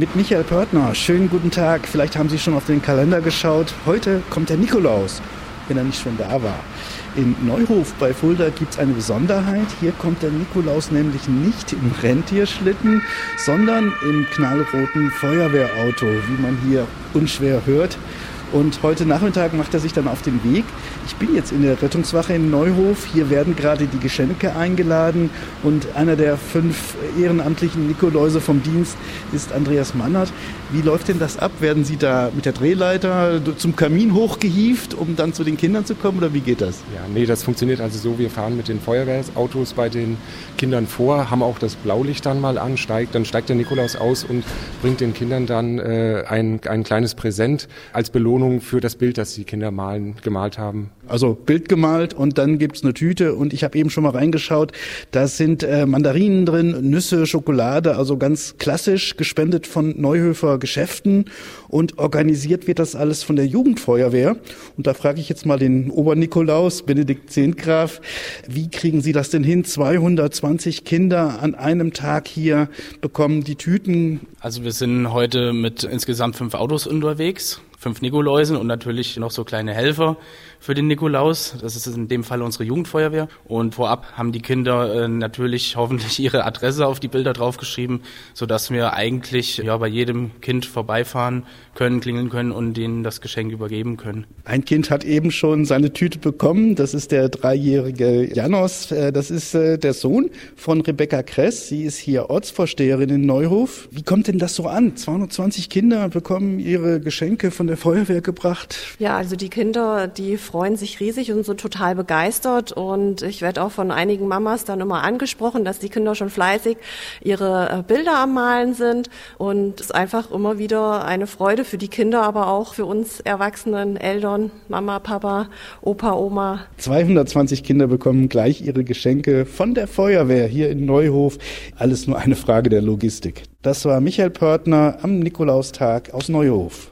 mit Michael Pörtner. Schönen guten Tag. Vielleicht haben Sie schon auf den Kalender geschaut. Heute kommt der Nikolaus, wenn er nicht schon da war. In Neuhof bei Fulda gibt es eine Besonderheit. Hier kommt der Nikolaus nämlich nicht im Rentierschlitten, sondern im knallroten Feuerwehrauto, wie man hier unschwer hört. Und heute Nachmittag macht er sich dann auf den Weg. Ich bin jetzt in der Rettungswache in Neuhof. Hier werden gerade die Geschenke eingeladen. Und einer der fünf ehrenamtlichen Nikoläuse vom Dienst ist Andreas Mannert. Wie läuft denn das ab? Werden Sie da mit der Drehleiter zum Kamin hochgehieft, um dann zu den Kindern zu kommen? Oder wie geht das? Ja, nee, das funktioniert also so. Wir fahren mit den Feuerwehrautos bei den Kindern vor, haben auch das Blaulicht dann mal an, steigt, dann steigt der Nikolaus aus und bringt den Kindern dann äh, ein, ein kleines Präsent als Belohnung Belohnung für das Bild, das die Kinder malen, gemalt haben. Also Bild gemalt und dann gibt's eine Tüte und ich habe eben schon mal reingeschaut, da sind äh, Mandarinen drin, Nüsse, Schokolade, also ganz klassisch gespendet von Neuhöfer Geschäften und organisiert wird das alles von der Jugendfeuerwehr. Und da frage ich jetzt mal den Obernikolaus, Benedikt Zehntgraf, wie kriegen Sie das denn hin? 220 Kinder an einem Tag hier bekommen die Tüten. Also wir sind heute mit insgesamt fünf Autos unterwegs fünf Nikoläusen und natürlich noch so kleine Helfer für den Nikolaus. Das ist in dem Fall unsere Jugendfeuerwehr. Und vorab haben die Kinder äh, natürlich hoffentlich ihre Adresse auf die Bilder draufgeschrieben, sodass wir eigentlich ja bei jedem Kind vorbeifahren können, klingeln können und denen das Geschenk übergeben können. Ein Kind hat eben schon seine Tüte bekommen. Das ist der dreijährige Janos. Äh, das ist äh, der Sohn von Rebecca Kress. Sie ist hier Ortsvorsteherin in Neuhof. Wie kommt denn das so an? 220 Kinder bekommen ihre Geschenke von der Feuerwehr gebracht. Ja, also die Kinder, die freuen sich riesig und sind total begeistert. Und ich werde auch von einigen Mamas dann immer angesprochen, dass die Kinder schon fleißig ihre äh, Bilder am Malen sind. Und es ist einfach immer wieder eine Freude für die Kinder, aber auch für uns Erwachsenen, Eltern, Mama, Papa, Opa, Oma. 220 Kinder bekommen gleich ihre Geschenke von der Feuerwehr hier in Neuhof. Alles nur eine Frage der Logistik. Das war Michael Pörtner am Nikolaustag aus Neuhof.